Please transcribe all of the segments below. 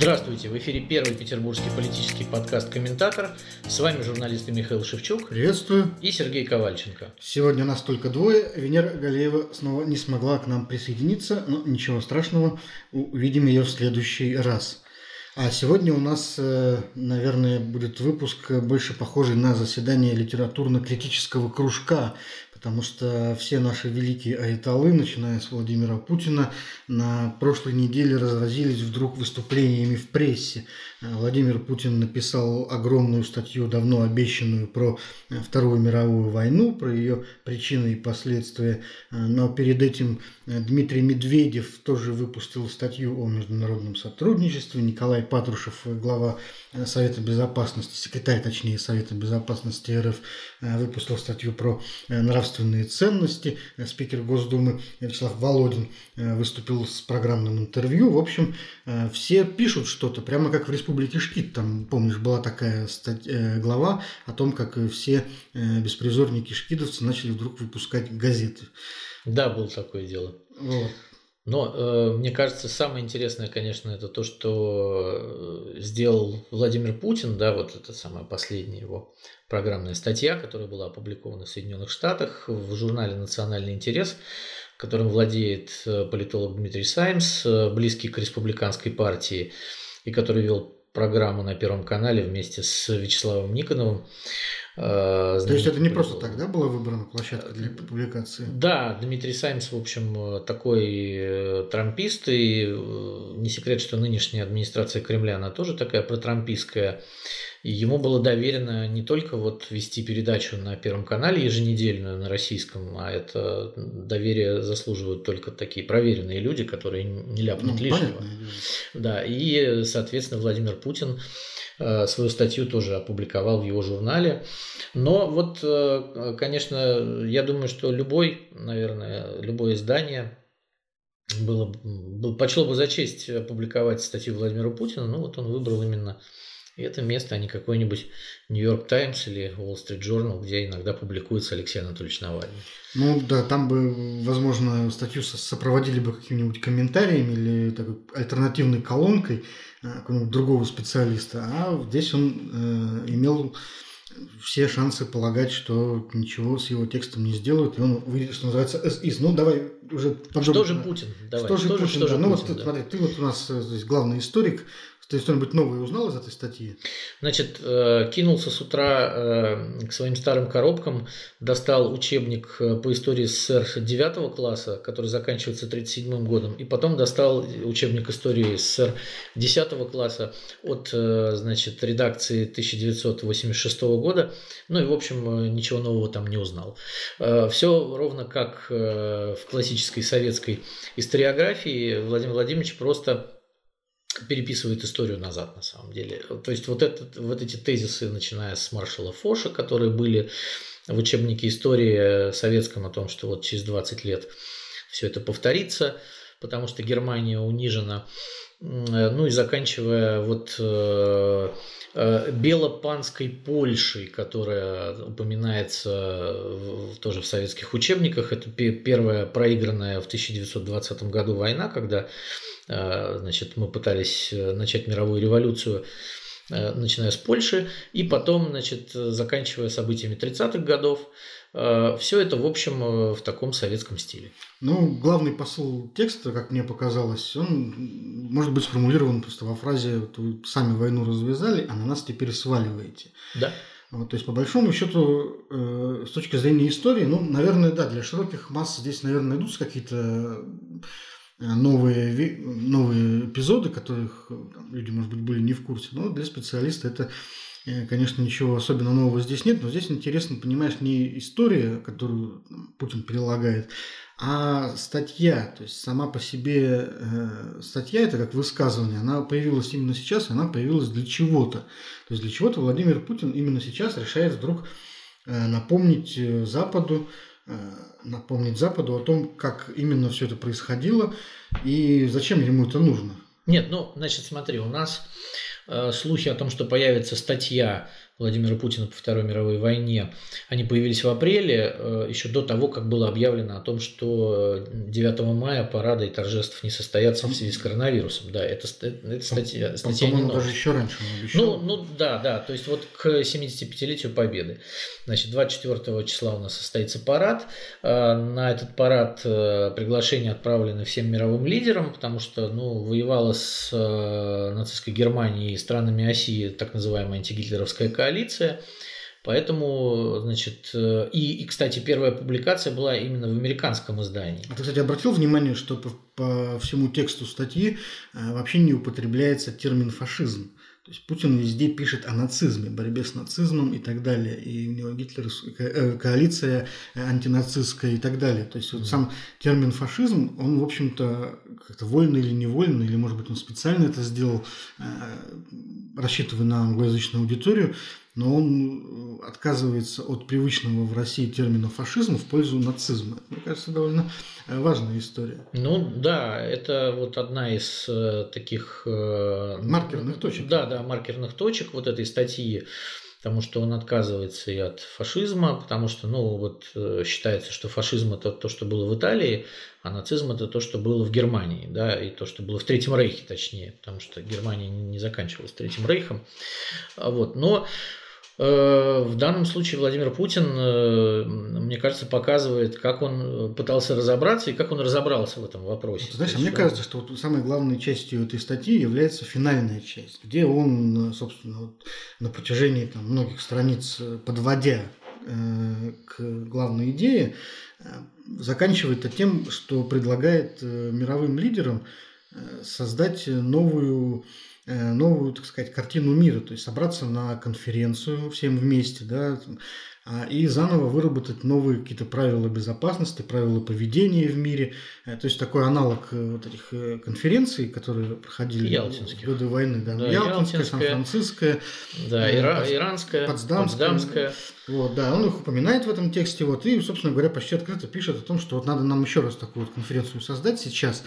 Здравствуйте, в эфире первый петербургский политический подкаст «Комментатор». С вами журналисты Михаил Шевчук. Приветствую. И Сергей Ковальченко. Сегодня нас только двое. Венера Галеева снова не смогла к нам присоединиться, но ничего страшного, увидим ее в следующий раз. А сегодня у нас, э, наверное, будет выпуск больше похожий на заседание литературно-критического кружка, потому что все наши великие айталы, начиная с Владимира Путина, на прошлой неделе разразились вдруг выступлениями в прессе. Э, Владимир Путин написал огромную статью, давно обещанную, про э, Вторую мировую войну, про ее причины и последствия. Э, но перед этим Дмитрий Медведев тоже выпустил статью о международном сотрудничестве. Николай Патрушев, глава Совета Безопасности, секретарь, точнее, Совета Безопасности РФ, выпустил статью про нравственные ценности. Спикер Госдумы Вячеслав Володин выступил с программным интервью. В общем, все пишут что-то, прямо как в республике республики Шкит. Там, помнишь, была такая статья, э, глава о том, как все э, беспризорники шкидовцы начали вдруг выпускать газеты. Да, было такое дело. Вот. Но э, мне кажется, самое интересное, конечно, это то, что э, сделал Владимир Путин, да, вот это самая последняя его программная статья, которая была опубликована в Соединенных Штатах в журнале «Национальный интерес», которым владеет политолог Дмитрий Саймс, близкий к республиканской партии, и который вел программу на Первом канале вместе с Вячеславом Никоновым. Э, То есть это не просто тогда была выбрана площадка для публикации? Да, Дмитрий Саймс, в общем, такой э, трампист, и э, не секрет, что нынешняя администрация Кремля, она тоже такая протрампистская. И ему было доверено не только вот вести передачу на Первом канале еженедельную на российском, а это доверие заслуживают только такие проверенные люди, которые не ляпнут ну, лишнего. Да, и, соответственно, Владимир Путин э, свою статью тоже опубликовал в его журнале. Но вот, э, конечно, я думаю, что любой, наверное, любое издание было, почло бы за честь опубликовать статью Владимира Путина, но вот он выбрал именно это место, а не какой-нибудь Нью-Йорк Таймс или Wall Street Journal, где иногда публикуется Алексей Анатольевич Навальный. Ну да, там бы, возможно, статью сопроводили бы какими-нибудь комментариями или такой альтернативной колонкой э, другого специалиста, а здесь он э, имел все шансы полагать, что ничего с его текстом не сделают, и он выйдет, что называется, из. Ну, давай уже подробно. Что же Путин? Давай. Что же что Путин, что да. Же ну, Путин, вот да. смотри, ты вот у нас э, здесь главный историк, ты что-нибудь новое узнал из этой статьи? Значит, э, кинулся с утра э, к своим старым коробкам, достал учебник э, по истории СССР 9 класса, который заканчивается 1937 годом, и потом достал учебник истории СССР 10 класса от значит, редакции 1986 года. Ну и, в общем, ничего нового там не узнал. Все ровно как в классической советской историографии Владимир Владимирович просто переписывает историю назад на самом деле. То есть вот, этот, вот эти тезисы, начиная с маршала Фоша, которые были в учебнике истории советском о том, что вот через 20 лет все это повторится, потому что Германия унижена, ну и заканчивая вот э, э, Белопанской Польшей, которая упоминается тоже в советских учебниках. Это первая проигранная в 1920 году война, когда Э, значит, мы пытались э, начать мировую революцию, э, начиная с Польши, и потом, значит, заканчивая событиями 30-х годов. Все это, в общем, в таком советском стиле. Ну, главный посыл текста, как мне показалось, он может быть сформулирован просто во фразе вот «Вы сами войну развязали, а на нас теперь сваливаете». Да. Вот, то есть, по большому счету, э, с точки зрения истории, ну, наверное, да, для широких масс здесь, наверное, найдутся какие-то Э, новые, новые эпизоды, которых э, там, люди, может быть, были не в курсе. Но для специалиста это, э, конечно, ничего особенно нового здесь нет. Но здесь интересно, понимаешь, не история, которую Путин прилагает, а статья. То есть сама по себе э, статья, это как высказывание, она появилась именно сейчас, она появилась для чего-то. То есть для чего-то Владимир Путин именно сейчас решает вдруг э, напомнить Западу, Э, напомнить Западу о том, как именно все это происходило и зачем ему это нужно. Нет, ну, значит, смотри, у нас э, слухи о том, что появится статья Владимира Путина по Второй мировой войне, они появились в апреле, э, еще до того, как было объявлено о том, что 9 мая парада и торжеств не состоятся в связи с коронавирусом. Да, это, это статья, статья не даже еще раньше Ну, ну да, да, то есть вот к 75-летию Победы. Значит, 24 числа у нас состоится парад. Э, на этот парад э, приглашение отправлены всем мировым лидерам, потому что, ну, воевала с нацистской Германией и странами оси так называемая антигитлеровская коалиция коалиция. Поэтому, значит, э, и, и, кстати, первая публикация была именно в американском издании. А ты, кстати, обратил внимание, что по, по всему тексту статьи э, вообще не употребляется термин фашизм. То есть Путин везде пишет о нацизме, борьбе с нацизмом и так далее. И у него гитлеровская э, коалиция антинацистская и так далее. То есть вот сам термин фашизм, он, в общем-то, как-то вольно или невольно, или, может быть, он специально это сделал, рассчитывая на англоязычную аудиторию, но он э, отказывается от привычного в России термина фашизм в пользу нацизма. Мне кажется, довольно э, важная история. Ну да, это вот одна из э, таких... Маркерных точек. Да, да, маркерных точек вот этой статьи потому что он отказывается и от фашизма, потому что, ну, вот считается, что фашизм это то, что было в Италии, а нацизм это то, что было в Германии, да, и то, что было в Третьем Рейхе, точнее, потому что Германия не заканчивалась Третьим Рейхом, а вот, но в данном случае Владимир Путин, э, мне кажется, показывает, как он пытался разобраться и как он разобрался в этом вопросе. Знаешь, а мне кажется, что вот самой главной частью этой статьи является финальная часть, где он, собственно, вот на протяжении там, многих страниц, подводя э, к главной идее, заканчивает тем, что предлагает мировым лидерам создать новую Э, новую, так сказать, картину мира, то есть собраться на конференцию всем вместе, да, а, и заново выработать новые какие-то правила безопасности, правила поведения в мире. Э, то есть такой аналог э, вот этих конференций, которые проходили в годы войны. Да, да Ялтинская, Сан-Франциская, да, Ира, Иранская, Потсдамская. Потсдамская. Вот, да, он их упоминает в этом тексте, вот, и, собственно говоря, почти открыто пишет о том, что вот надо нам еще раз такую вот конференцию создать сейчас,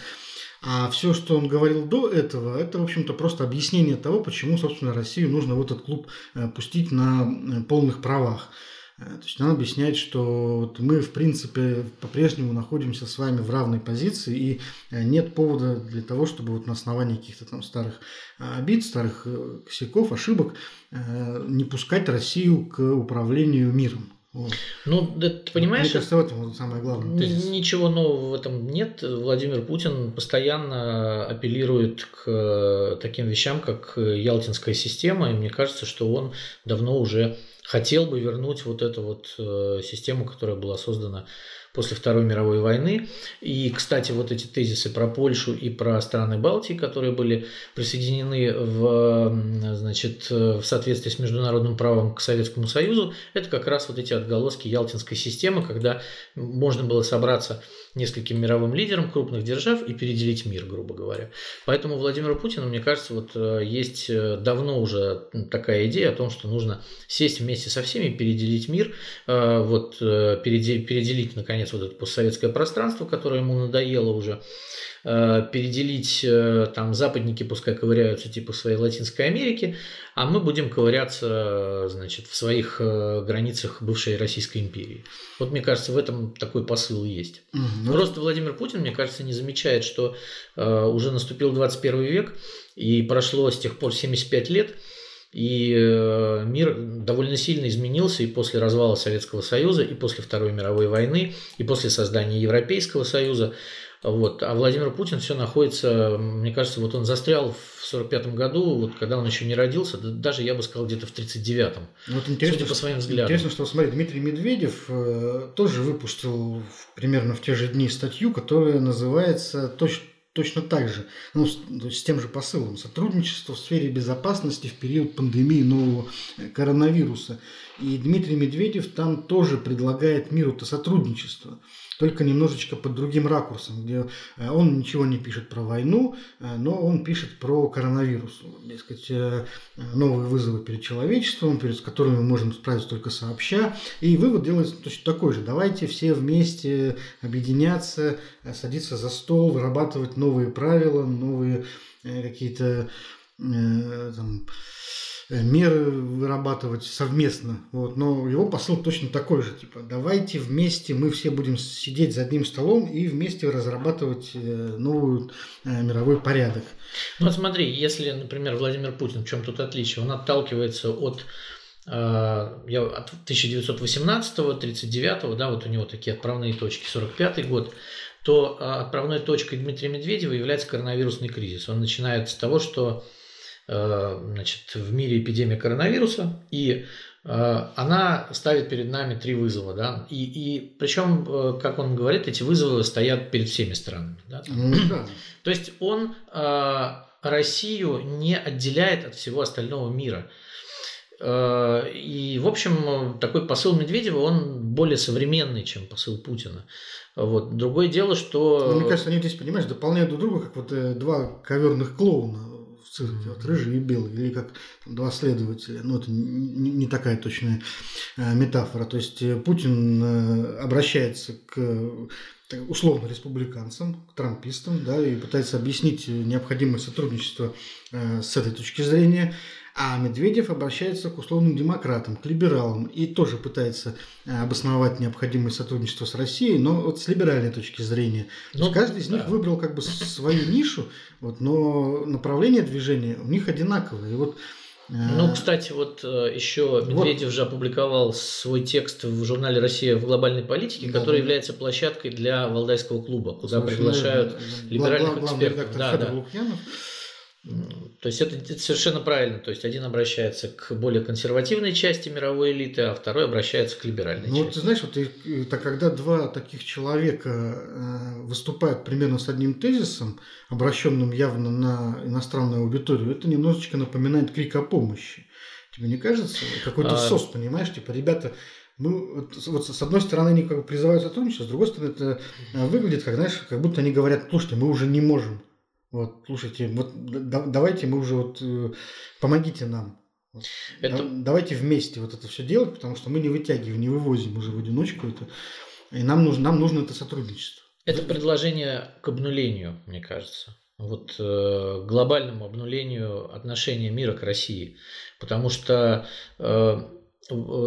а все, что он говорил до этого, это, в общем-то, просто объяснение того, почему, собственно, Россию нужно в этот клуб э, пустить на э, полных правах. Э, то есть он объясняет, что вот мы, в принципе, по-прежнему находимся с вами в равной позиции, и нет повода для того, чтобы вот на основании каких-то там старых обид, старых косяков, ошибок не пускать Россию к управлению миром. Вот. Ну, да, ты понимаешь... Мне кажется, в этом самое главное. Тезис. Ничего нового в этом нет. Владимир Путин постоянно апеллирует к э, таким вещам, как Ялтинская система, и мне кажется, что он давно уже хотел бы вернуть вот эту вот э, систему, которая была создана после Второй мировой войны. И, кстати, вот эти тезисы про Польшу и про страны Балтии, которые были присоединены в, значит, в соответствии с международным правом к Советскому Союзу, это как раз вот эти отголоски Ялтинской системы, когда можно было собраться нескольким мировым лидерам крупных держав и переделить мир, грубо говоря. Поэтому Владимиру Путину, мне кажется, вот э, есть э, давно уже такая идея о том, что нужно сесть вместе со всеми, переделить мир, э, вот переделить, переделить наконец вот это постсоветское пространство, которое ему надоело уже, Э, переделить, э, там западники пускай ковыряются типа своей Латинской Америки, а мы будем ковыряться, значит, в своих э, границах бывшей Российской империи. Вот мне кажется, в этом такой посыл есть. Угу. Просто Владимир Путин, мне кажется, не замечает, что уже наступил 21 век, и прошло с тех пор 75 лет, и мир довольно сильно изменился и после развала Советского Союза, и после Второй мировой войны, и после создания Европейского Союза. Вот. А Владимир Путин все находится, мне кажется, вот он застрял в 45 году, вот когда он еще не родился, даже я бы сказал где-то в 39-м. Ну, вот интересно, судя по своим взглядам. Интересно, что, смотри, Дмитрий Медведев э, тоже выпустил примерно в те же дни статью, которая называется точно точно так же, ну, с, с тем же посылом. Сотрудничество в сфере безопасности в период пандемии нового э, коронавируса. И Дмитрий Медведев там тоже предлагает миру-то сотрудничество только немножечко под другим ракурсом, где э, он ничего не пишет про войну, э, но он пишет про коронавирус. Дескать, э, новые вызовы перед человечеством, перед которыми мы можем справиться только сообща. И вывод делается точно такой же. Давайте все вместе объединяться, садиться за стол, вырабатывать новые правила, новые какие-то там, меры вырабатывать совместно. Вот. Но его посыл точно такой же. Типа, давайте вместе мы все будем сидеть за одним столом и вместе разрабатывать э, новый э, мировой порядок. Ну вот смотри, если, например, Владимир Путин, в чем тут отличие? Он отталкивается от я от 1918 39 да, вот у него такие отправные точки, 45 год, то отправной точкой Дмитрия Медведева является коронавирусный кризис. Он начинает с того, что Э, значит, в мире эпидемия коронавируса, и э, она ставит перед нами три вызова, да, и, и причем, э, как он говорит, эти вызовы стоят перед всеми странами, да. Ну, да. То есть он Россию не отделяет от всего остального мира. И, в общем, такой посыл Медведева, он более современный, чем посыл Путина. Вот. Другое дело, что... Ну, мне кажется, они здесь, понимаешь, дополняют друг друга, как вот два коверных клоуна цирке, вот рыжий и белый, или как два следователя. Ну, это не, не такая точная э, метафора. То есть э, Путин э, обращается к условно республиканцам, к трампистам, да, и пытается объяснить необходимость сотрудничества с этой точки зрения. А Медведев обращается к условным демократам, к либералам и тоже пытается э, обосновать необходимость сотрудничества с Россией, но вот с либеральной точки зрения. Ну, каждый из да. них выбрал как бы свою нишу, вот, но направление движения у них одинаковое. И вот э, ну, кстати, вот э, еще Медведев вот. же опубликовал свой текст в журнале «Россия в глобальной политике», да, который да. является площадкой для Валдайского клуба, куда Слушай, приглашают либеральных экспертов. Да, да. Лукьянов. То есть это, это совершенно правильно. То есть один обращается к более консервативной части мировой элиты, а второй обращается к либеральной ну, части. Вот ты знаешь, вот это когда два таких человека э, выступают примерно с одним тезисом, обращенным явно на иностранную аудиторию, это немножечко напоминает крик о помощи. Тебе не кажется? Какой-то а... сос, понимаешь? Типа, ребята, мы вот, вот с одной стороны они как бы призывают сотрудничество, с другой стороны это э, выглядит, как знаешь, как будто они говорят, слушайте, мы уже не можем. Вот, слушайте, вот да, давайте мы уже вот э, помогите нам. Это... Да, давайте вместе вот это все делать, потому что мы не вытягиваем, не вывозим уже в одиночку это. И нам нужно, нам нужно это сотрудничество. Это предложение к обнулению, мне кажется. Вот э, глобальному обнулению отношения мира к России. Потому что Э,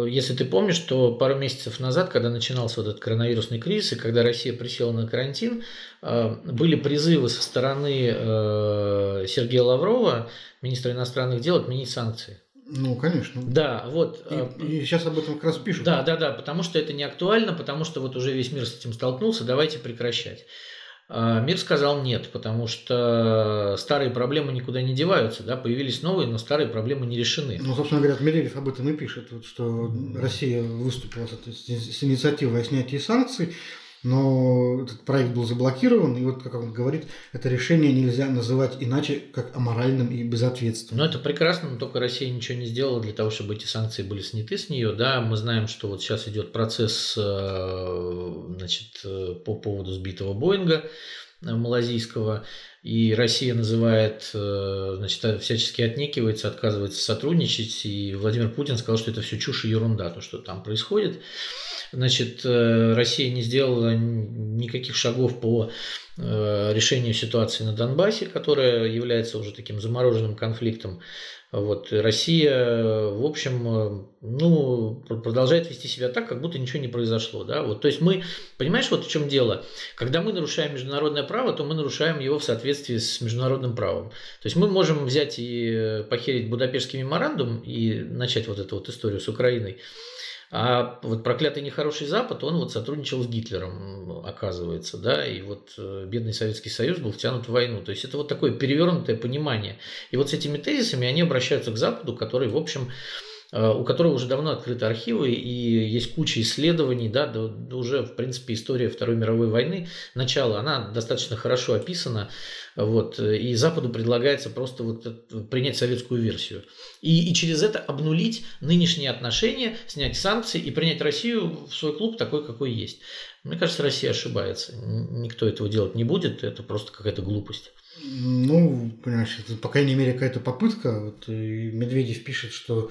если ты помнишь, то пару месяцев назад, когда начинался вот этот коронавирусный кризис, и когда Россия присела на карантин, э, были призывы со стороны э, Сергея Лаврова, министра иностранных дел, отменить санкции. Ну, конечно. Да, вот. И, и сейчас об этом как раз пишут. Да, да, да, потому что это не актуально, потому что вот уже весь мир с этим столкнулся, давайте прекращать. А мир сказал нет, потому что старые проблемы никуда не деваются, да, появились новые, но старые проблемы не решены. Ну, собственно говоря, Медведев об этом и пишет, вот, что Россия выступила с, с инициативой о снятии санкций, но этот проект был заблокирован, и вот, как он говорит, это решение нельзя называть иначе, как аморальным и безответственным. Ну, это прекрасно, но только Россия ничего не сделала для того, чтобы эти санкции были сняты с нее. Да, мы знаем, что вот сейчас идет процесс э, значит, э, по поводу сбитого Боинга э, малазийского, и Россия называет, значит, всячески отнекивается, отказывается сотрудничать, и Владимир Путин сказал, что это все чушь и ерунда, то, что там происходит. Значит, э, Россия не сделала никаких шагов по э, решению ситуации на Донбассе, которая является уже таким замороженным конфликтом. Вот, Россия, в общем, э, ну, продолжает вести себя так, как будто ничего не произошло. Да? Вот, то есть мы, понимаешь, вот в чем дело? Когда мы нарушаем международное право, то мы нарушаем его в соответствии с международным правом. То есть мы можем взять и похерить Будапештский меморандум и начать вот эту вот историю с Украиной. А вот проклятый нехороший Запад, он вот сотрудничал с Гитлером, оказывается, да, и вот э, бедный Советский Союз был втянут в войну. То есть это вот такое перевернутое понимание. И вот с этими тезисами они обращаются к Западу, который, в общем, у которого уже давно открыты архивы и есть куча исследований, да, да, уже, в принципе, история Второй мировой войны, начало, она достаточно хорошо описана, вот, и Западу предлагается просто вот принять советскую версию. И, и через это обнулить нынешние отношения, снять санкции и принять Россию в свой клуб такой, какой есть. Мне кажется, Россия ошибается. Никто этого делать не будет, это просто какая-то глупость. Ну, понимаешь, это, по крайней мере, какая-то попытка. Вот, Медведев пишет, что э,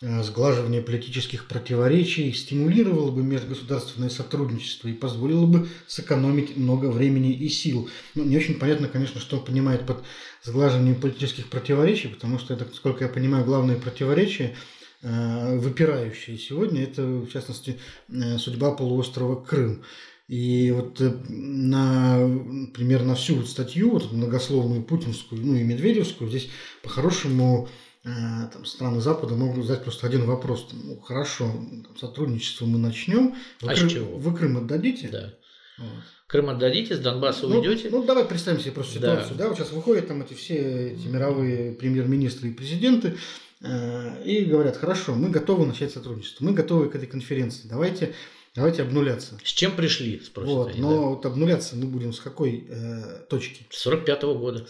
сглаживание политических противоречий, стимулировало бы межгосударственное сотрудничество и позволило бы сэкономить много времени и сил. Ну, не очень понятно, конечно, что он понимает под сглаживанием политических противоречий, потому что, это, сколько я понимаю, главное противоречие э, выпирающие сегодня, это, в частности, э, судьба полуострова Крым. И вот э, на, например, на всю вот статью, вот многословную путинскую, ну и медведевскую, здесь по-хорошему э, там, страны Запада могут задать просто один вопрос. Ну, хорошо, там, сотрудничество мы начнем. Вы, а Крым, чего? вы Крым отдадите? Да. Вот. Крым отдадите, с Донбасса ну, уйдете? Ну, давай представим себе просто ситуацию. Да. Да? Вот сейчас выходят там эти все эти мировые премьер-министры и президенты э, и говорят, хорошо, мы готовы начать сотрудничество, мы готовы к этой конференции, давайте Давайте обнуляться. С чем пришли, спросят вот, они, Но да? вот обнуляться мы будем с какой э, точки? С 45 -го года.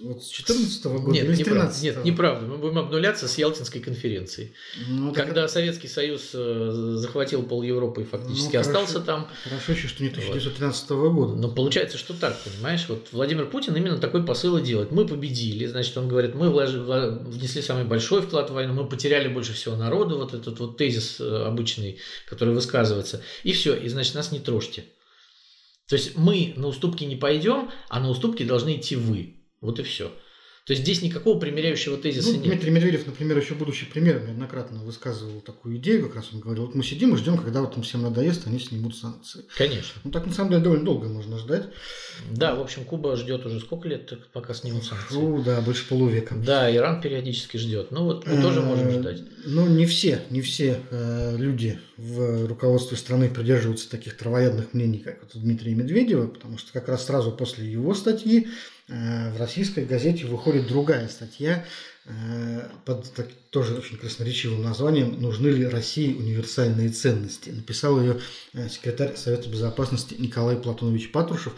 Вот с 14 -го года нет, или с 13 Нет, неправда. Мы будем обнуляться с Ялтинской конференции. Ну, Когда это... Советский Союз э, захватил пол Европы и фактически ну, остался хорошо, там. Хорошо еще, что не 1913 -го года. Но получается, что так, понимаешь? Вот Владимир Путин именно такой посыл и делает. Мы победили, значит, он говорит, мы внесли самый большой вклад в войну, мы потеряли больше всего народу, вот этот вот тезис э, обычный, который высказывается. И все, и значит, нас не трожьте. То есть мы на уступки не пойдем, а на уступки должны идти вы. Вот и все. То есть здесь никакого примеряющего тезиса ну, нет. Дмитрий Медведев, например, еще будучи премьером, неоднократно высказывал такую идею, как раз он говорил, вот мы сидим и ждем, когда вот им всем надоест, они снимут санкции. Конечно. Ну так на самом деле довольно долго можно ждать. Да, в общем, Куба ждет уже сколько лет, пока снимут санкции? Ну да, больше полувека. Да, Иран периодически ждет. Ну вот мы тоже можем э, ждать. Ну не все, не все э, люди в руководстве страны придерживаются таких травоядных мнений, как вот Дмитрия Медведева, потому что как раз сразу после его статьи в российской газете выходит другая статья э, под так, тоже очень красноречивым названием «Нужны ли России универсальные ценности?». Написал ее э, секретарь Совета Безопасности Николай Платонович Патрушев.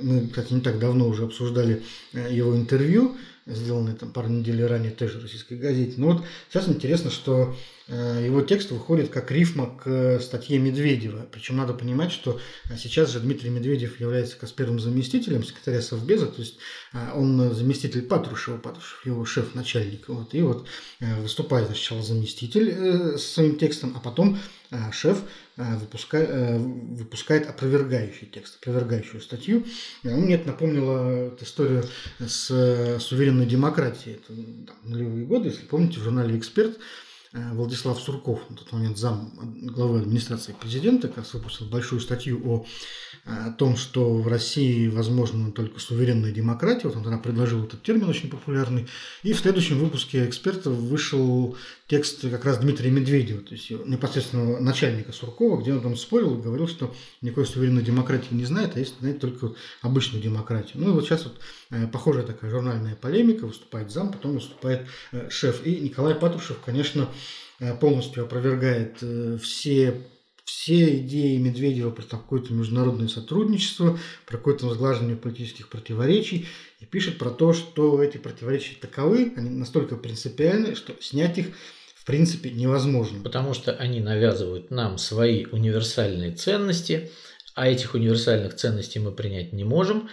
Мы, кстати, не так давно уже обсуждали его интервью сделанный там пару недель ранее той же российской газете. Но вот сейчас интересно, что э, его текст выходит как рифма к статье Медведева. Причем надо понимать, что сейчас же Дмитрий Медведев является как первым заместителем секретаря Совбеза, то есть э, он заместитель Патрушева, Патрушев его шеф-начальник. Вот, и вот э, выступает сначала заместитель с своим текстом, а потом шеф выпускает, выпускает опровергающий текст, опровергающую статью. Мне это напомнило историю с суверенной демократии. Это там, нулевые годы, если помните, в журнале «Эксперт» э, Владислав Сурков, на тот момент зам главы администрации президента, как раз выпустил большую статью о о том, что в России возможна только суверенная демократия. Вот он тогда предложил этот термин очень популярный. И в следующем выпуске экспертов вышел текст как раз Дмитрия Медведева, то есть непосредственного начальника Суркова, где он там спорил и говорил, что никакой суверенной демократии не знает, а есть знает только обычную демократию. Ну и вот сейчас вот э, похожая такая журнальная полемика, выступает зам, потом выступает э, шеф. И Николай Патрушев, конечно, э, полностью опровергает все все идеи Медведева про какое-то международное сотрудничество, про какое-то сглаживание политических противоречий, и пишет про то, что эти противоречия таковы, они настолько принципиальны, что снять их в принципе невозможно. Потому что они навязывают нам свои универсальные ценности – а этих универсальных ценностей мы принять не можем,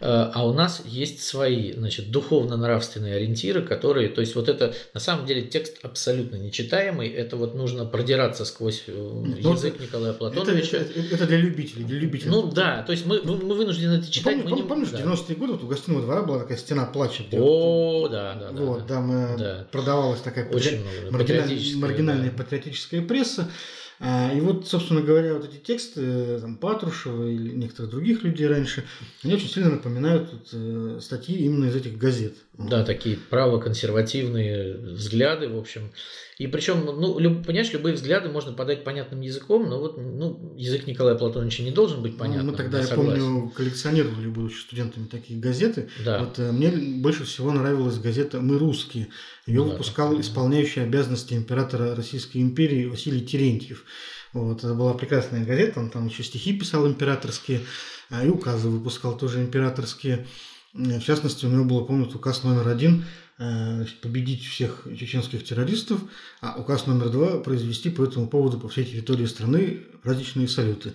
э, а у нас есть свои, значит, духовно-нравственные ориентиры, которые, то есть вот это, на самом деле, текст абсолютно нечитаемый, это вот нужно продираться сквозь э, Но язык Николая Платоновича. Это, это, это для любителей, для любителей. Ну да, то есть мы, мы вынуждены это читать. Помню, мы не... Помнишь, да. 90-е годы вот у гостиного двора была такая стена плача. О, вот, да, да, вот, да. Там э, да. продавалась такая Очень много, маргинальная, маргинальная да. патриотическая пресса. А, и вот, собственно говоря, вот эти тексты э, там, Патрушева или некоторых других людей раньше, они очень сильно напоминают вот, э, статьи именно из этих газет. Да, такие правоконсервативные взгляды, в общем. И причем, ну, люб, понимаешь, любые взгляды можно подать понятным языком, но вот ну, язык Николая Платоновича не должен быть понятным. Ну, мы тогда, я, я помню, коллекционировали, будучи студентами, такие газеты. Да. Вот э, мне больше всего нравилась газета «Мы русские». Ее да, выпускал так, исполняющий обязанности императора Российской империи Василий Терентьев. Вот, это была прекрасная газета, он там еще стихи писал императорские, а и указы выпускал тоже императорские. В частности, у него было, помню, указ номер один э, победить всех чеченских террористов, а указ номер два произвести по этому поводу по всей территории страны праздничные салюты.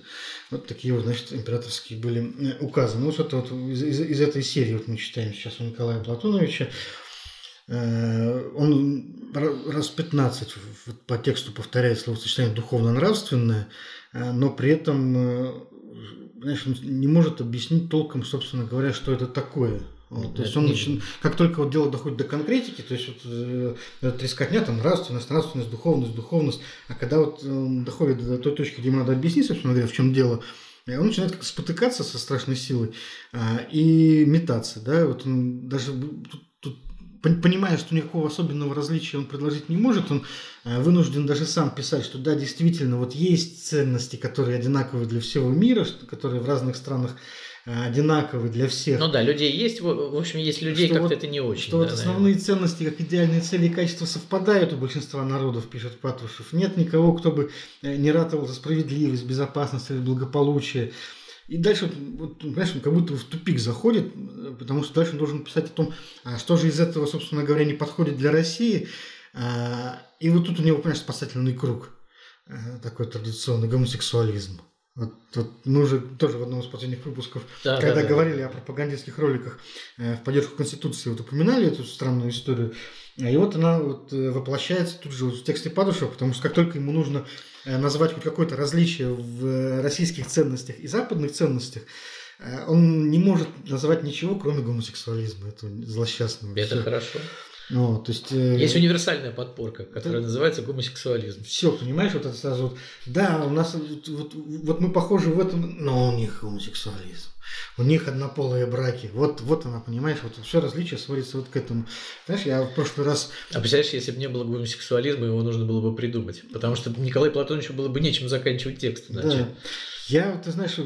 Вот такие вот, значит, императорские были э, указы. Ну, вот это вот из, из, из этой серии вот мы читаем сейчас у Николая Платоновича. он раз 15 по тексту повторяет словосочетание духовно-нравственное, но при этом знаешь, не может объяснить толком, собственно говоря, что это такое. Вот, то есть он начи... как только вот дело доходит до конкретики, то есть вот э, трескотня, там нравственность, нравственность, духовность, духовность, а когда вот он доходит до той точки, где ему надо объяснить, собственно говоря, в чем дело, он начинает как-то спотыкаться со страшной силой а, и метаться, да, вот он даже тут понимая, что никакого особенного различия он предложить не может, он э, вынужден даже сам писать, что да, действительно, вот есть ценности, которые одинаковы для всего мира, которые в разных странах э, одинаковы для всех. Ну да, людей есть, в общем, есть людей, как-то вот, это не очень. Что да, вот основные ценности, как идеальные цели и качества совпадают у большинства народов, пишет Патрушев. Нет никого, кто бы э, не ратовал за справедливость, безопасность или благополучие. И дальше, вот, понимаешь, он как будто в тупик заходит, потому что дальше он должен писать о том, а что же из этого, собственно говоря, не подходит для России. А, и вот тут у него, понимаешь, спасательный круг, э, такой традиционный гомосексуализм. Вот, вот мы уже тоже в одном из последних выпусков, да, когда да, говорили да. о пропагандистских роликах э, в поддержку Конституции, вот упоминали эту странную историю. И вот она вот э, воплощается тут же в тексте Падушева, потому что как только ему нужно Э, назвать хоть какое-то различие в российских ценностях и западных ценностях, э, он не может называть ничего, кроме гомосексуализма. Это злосчастно. Это Все. хорошо. Ну, то есть, э, есть универсальная подпорка, которая это, называется гомосексуализм. Все, понимаешь, вот это сразу вот, да, у нас вот, вот, вот мы похожи в этом, но у них гомосексуализм. У них однополые браки. Вот, вот она, понимаешь, вот все различие сводится вот к этому. Знаешь, я в прошлый раз... А представляешь, если бы не было гомосексуализма, его нужно было бы придумать. Потому что Николай Платоновичу было бы нечем заканчивать текст. Иначе. Да. Я, ты знаешь,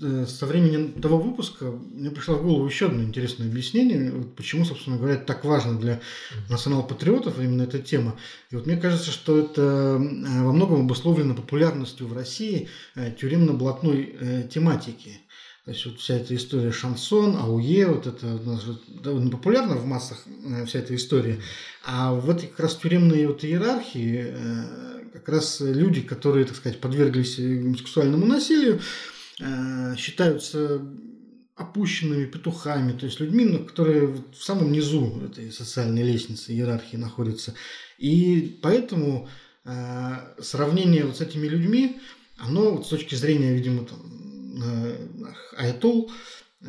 Э, со времени того выпуска мне пришло в голову еще одно интересное объяснение, почему, собственно говоря, это так важно для национал-патриотов именно эта тема. И вот мне кажется, что это э, во многом обусловлено популярностью в России э, тюремно-блатной тематики. То есть вот вся эта история шансон, ауе, вот это у нас довольно популярно в массах вся эта история. А в этой как раз тюремной вот иерархии как раз люди, которые, так сказать, подверглись сексуальному насилию, Э, считаются опущенными петухами, то есть людьми, которые в самом низу этой социальной лестницы, иерархии находятся. И поэтому э, сравнение вот с этими людьми, оно вот с точки зрения, видимо, там, э, Айтол, э,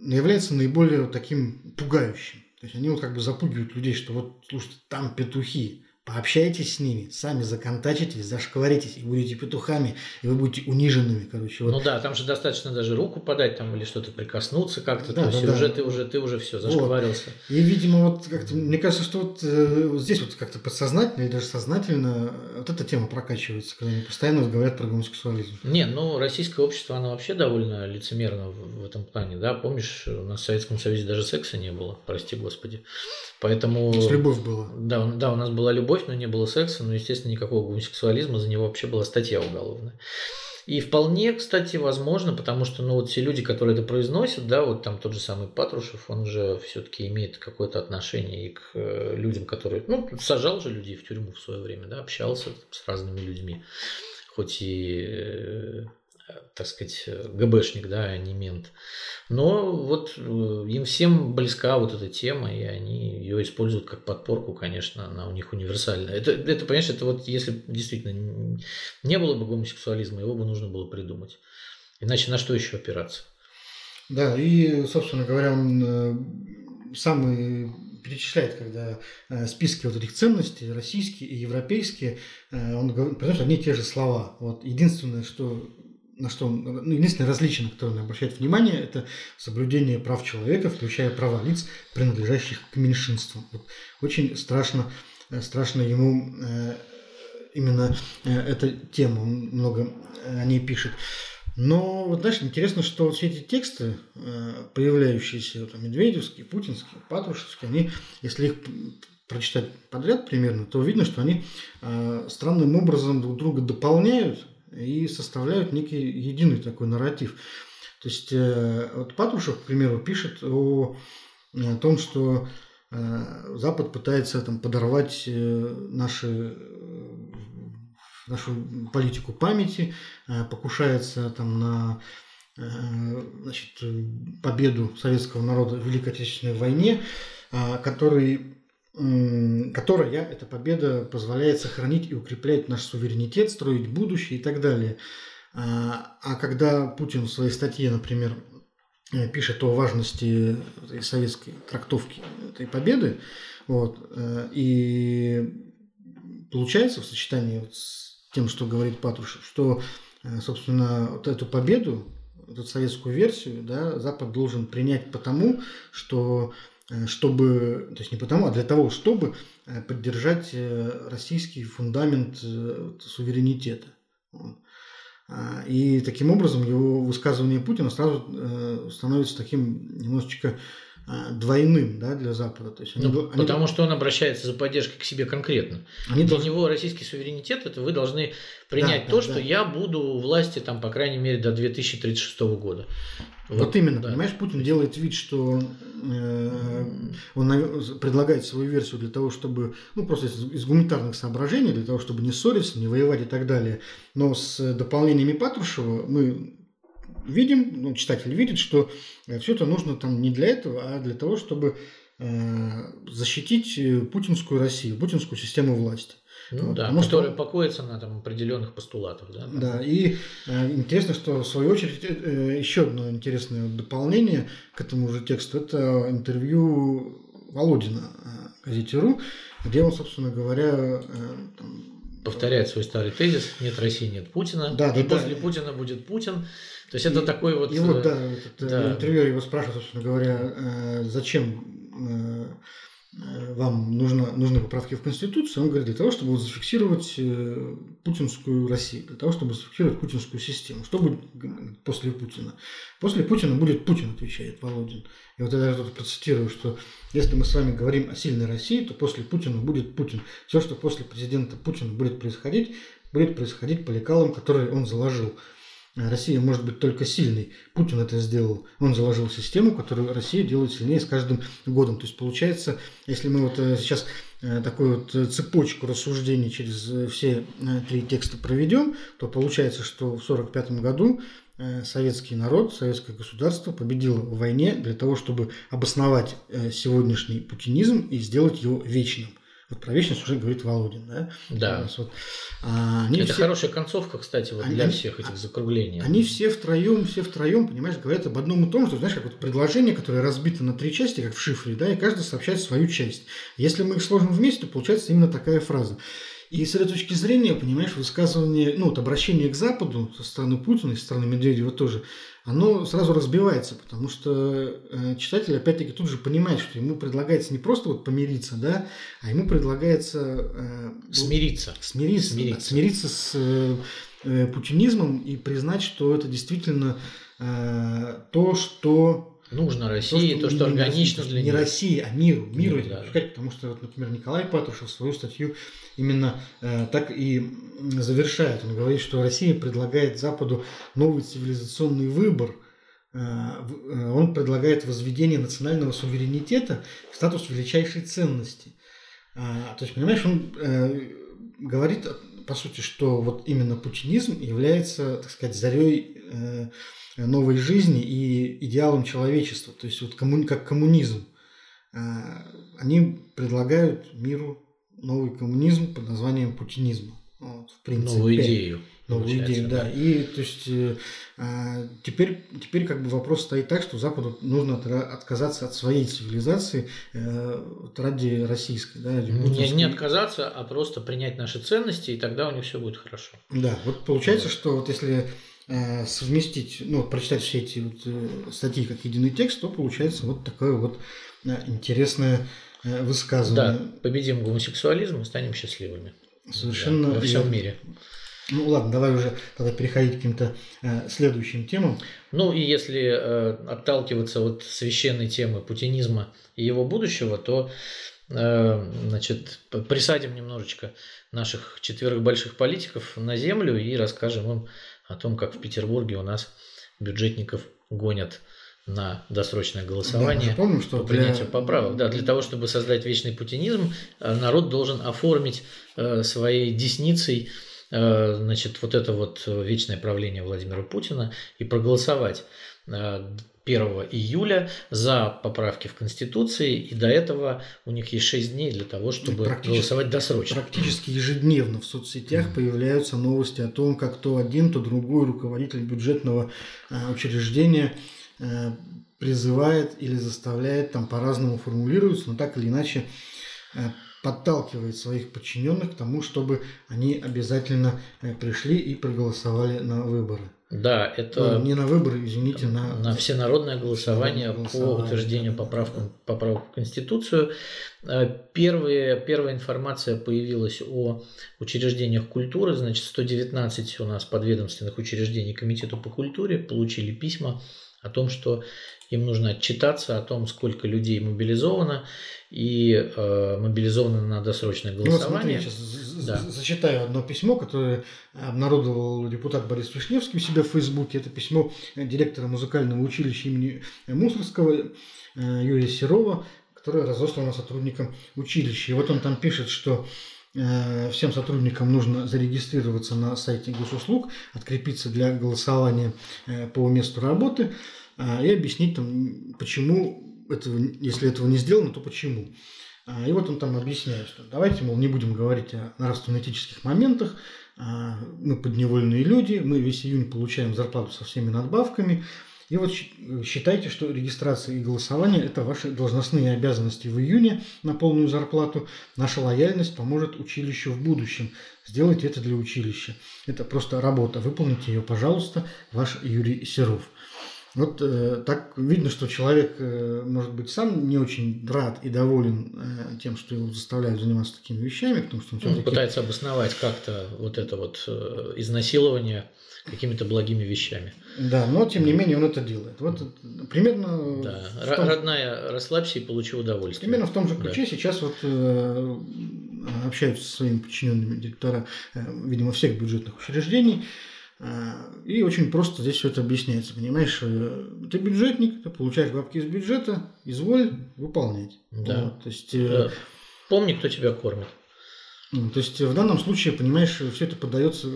является наиболее таким пугающим. То есть они вот как бы запугивают людей, что вот, слушайте, там петухи, Пообщайтесь с ними, сами законтачитесь, зашкваритесь и будете петухами, и вы будете униженными, короче. Вот. Ну да, там же достаточно даже руку подать там или что-то прикоснуться как-то, да, то есть да, уже да. ты уже ты уже все зашкварился. Вот. И видимо вот как-то мне кажется, что вот, э, здесь вот как-то подсознательно или даже сознательно вот эта тема прокачивается, когда они постоянно говорят про гомосексуализм. Не, ну российское общество оно вообще довольно лицемерно в, в этом плане, да, помнишь, у нас в Советском Союзе даже секса не было, прости господи, поэтому. То есть любовь была. Да, да, у нас была любовь любовь, но не было секса, но, естественно, никакого гомосексуализма, за него вообще была статья уголовная. И вполне, кстати, возможно, потому что, ну, вот все люди, которые это произносят, да, вот там тот же самый Патрушев, он же все-таки имеет какое-то отношение и к э, людям, которые, ну, сажал же людей в тюрьму в свое время, да, общался с разными людьми, хоть и э, так сказать, ГБшник, да, а не мент. Но вот э, им всем близка вот эта тема, и они ее используют как подпорку, конечно, она у них универсальная. Это, это понимаешь, это вот если действительно не было бы гомосексуализма, его бы нужно было придумать. Иначе на что еще опираться? Да, и, собственно говоря, он э, сам перечисляет, когда э, списки вот этих ценностей, российские и европейские, он говорит, понимаешь, одни и те же слова. Вот единственное, что на что ну, единственное различие, на которое он обращает внимание, это соблюдение прав человека, включая права лиц, принадлежащих к меньшинству. Вот. Очень страшно, э, страшно ему э, именно э, эта тема, он много о ней пишет. Но, вот, знаешь, интересно, что все эти тексты, появляющиеся, вот, Медведевские, Путинские, Патрушевские, они, если их прочитать подряд примерно, то видно, что они странным образом друг друга дополняют, и составляют некий единый такой нарратив. То есть э, вот Патрушев, к примеру, пишет о, о том, что э, Запад пытается там, подорвать э, наши нашу политику памяти, покушается там на значит, победу советского народа в Великой Отечественной войне. который которая, эта победа, позволяет сохранить и укреплять наш суверенитет, строить будущее и так далее. А, а когда Путин в своей статье, например, э, пишет о важности советской трактовки этой победы, вот, э, и получается в сочетании вот с тем, что говорит Патрушев, что, э, собственно, вот эту победу, эту советскую версию, да, Запад должен принять потому, что чтобы, то есть не потому, а для того, чтобы э, поддержать э, российский фундамент суверенитета. А, и таким образом его высказывание Путина сразу становится таким немножечко двойным да, для Запада. То есть они, ну, они, потому что он обращается за поддержкой к себе конкретно. Они для должны... него российский суверенитет это вы должны принять да, то, да, что да. я буду у власти там по крайней мере до 2036 года. Вот, вот именно, да. понимаешь, Путин делает вид, что э, он предлагает свою версию для того, чтобы, ну просто из, из гуманитарных соображений, для того, чтобы не ссориться, не воевать и так далее. Но с дополнениями Патрушева мы видим, ну, читатель видит, что э, все это нужно там не для этого, а для того, чтобы э, защитить э, путинскую Россию, путинскую систему власти. Ну вот, да, потому которая что, покоится на там, определенных постулатах. Да, да и э, интересно, что в свою очередь э, еще одно интересное дополнение к этому же тексту это интервью Володина э, газете.ру, где он, собственно говоря, э, там, повторяет свой старый тезис «нет России, нет Путина», да, и да, после да. Путина будет Путин. То есть это такой вот... И вот, да, этот, да. интервью его спрашивают, собственно говоря, э, зачем э, э, вам нужно, нужны поправки в Конституцию, он говорит, для того, чтобы зафиксировать путинскую Россию, для того, чтобы зафиксировать путинскую систему. Что будет после Путина? После Путина будет Путин, отвечает Володин. И вот я даже тут процитирую, что если мы с вами говорим о сильной России, то после Путина будет Путин. Все, что после президента Путина будет происходить, будет происходить по лекалам, которые он заложил. Россия может быть только сильной. Путин это сделал. Он заложил систему, которую Россия делает сильнее с каждым годом. То есть получается, если мы вот э, сейчас э, такую вот цепочку рассуждений через э, все три текста проведем, то получается, что в 1945 году советский народ, советское государство победило в войне для того, чтобы обосновать сегодняшний путинизм и сделать его вечным. Вот про вечность уже говорит Володин, да? Да. Вот, а, они Это все... хорошая концовка, кстати, вот они, для всех этих закруглений. Они все втроем, все втроем, понимаешь, говорят об одном и том же, знаешь, как вот предложение, которое разбито на три части, как в шифре, да, и каждый сообщает свою часть. Если мы их сложим вместе, то получается именно такая фраза. И с этой точки зрения, понимаешь, высказывание, ну, вот обращение к Западу со стороны Путина и со стороны Медведева тоже, оно сразу разбивается, потому что э, читатель, опять-таки, тут же понимает, что ему предлагается не просто вот помириться, да, а ему предлагается... Э, смириться. Смириться, смириться. Да, смириться с э, э, путинизмом и признать, что это действительно э, то, что нужно России, то, что, то, что органично для Не России, а миру. Миру, Мир, да. сказать, потому что, вот, например, Николай Патрушев свою статью именно э, так и завершает. Он говорит, что Россия предлагает Западу новый цивилизационный выбор. Э, э, он предлагает возведение национального суверенитета в статус величайшей ценности. Э, то есть, понимаешь, он э, говорит, по сути, что вот именно путинизм является, так сказать, зарей э, новой жизни и идеалом человечества, то есть вот коммуни, как коммунизм. А, они предлагают миру новый коммунизм под названием путинизм. Вот, в принципе. Новую идею. Новую идею, да. да. И то есть э, а, теперь, теперь как бы вопрос стоит так, что Западу нужно отказаться от своей цивилизации э, ради российской. Да, не, не отказаться, а просто принять наши ценности, и тогда у них все будет хорошо. Да, вот получается, да. что вот если Э, совместить, ну, прочитать все эти вот э, статьи как единый текст, то получается вот такое вот э, интересное высказывание. Да, победим гомосексуализм и станем счастливыми. Совершенно да, во всем мире. Ну ладно, давай уже тогда переходить к каким-то э, следующим темам. Ну и если э, отталкиваться от священной темы путинизма и его будущего, то э, значит, присадим немножечко наших четверых больших политиков на землю и расскажем им о том, как в Петербурге у нас бюджетников гонят на досрочное голосование да, помним, что по принятию для... поправок. Да, для того, чтобы создать вечный путинизм, э, народ должен оформить э, своей десницей э, значит, вот это вот вечное правление Владимира Путина и проголосовать. 1 июля за поправки в Конституции, и до этого у них есть 6 дней для того, чтобы голосовать досрочно. Практически ежедневно в соцсетях mm-hmm. появляются новости о том, как то один, то другой руководитель бюджетного э, учреждения э, призывает или заставляет, там по-разному формулируется, но так или иначе э, подталкивает своих подчиненных к тому, чтобы они обязательно пришли и проголосовали на выборы. Да, это... Ну, не на выборы, извините, на... На всенародное голосование, голосование по утверждению поправок, поправок в Конституцию. Э, первые, первая информация появилась о учреждениях культуры. Значит, 119 у нас подведомственных учреждений Комитету по культуре получили письма о том, что им нужно отчитаться о том, сколько людей мобилизовано и э, мобилизовано на досрочное голосование. Ну, вот смотри, сейчас да. зачитаю одно письмо, которое обнародовал депутат Борис Вишневский у себя в Фейсбуке. Это письмо директора музыкального училища имени Мусорского э, Юрия Серова, которое разослано сотрудникам училища. И вот он там пишет, что э, всем сотрудникам нужно зарегистрироваться на сайте госуслуг, открепиться для голосования э, по месту работы – и объяснить там, почему этого, если этого не сделано, то почему. А, и вот он там объясняет, что давайте, мол, не будем говорить о нравственно-этических моментах, а, мы подневольные люди, мы весь июнь получаем зарплату со всеми надбавками, и вот считайте, что регистрация и голосование – это ваши должностные обязанности в июне на полную зарплату. Наша лояльность поможет училищу в будущем. Сделайте это для училища. Это просто работа. Выполните ее, пожалуйста, ваш Юрий Серов. Вот э, так видно, что человек, э, может быть, сам не очень рад и доволен э, тем, что его заставляют заниматься такими вещами, потому что он, он пытается обосновать как-то вот это вот э, изнасилование какими-то благими вещами. Да, но тем не менее он это делает. Вот примерно. Да. Том... Родная, расслабься и получи удовольствие. Примерно в том же ключе да. сейчас вот э, общаются со своими подчиненными директора, э, видимо, всех бюджетных учреждений. А, и очень просто здесь все это объясняется. Понимаешь, э, ты бюджетник, ты получаешь бабки из бюджета, изволь выполнять. Да. Вот, то есть, да. Помни, кто тебя кормит. Ну, то есть в данном случае, понимаешь, все это подается, э,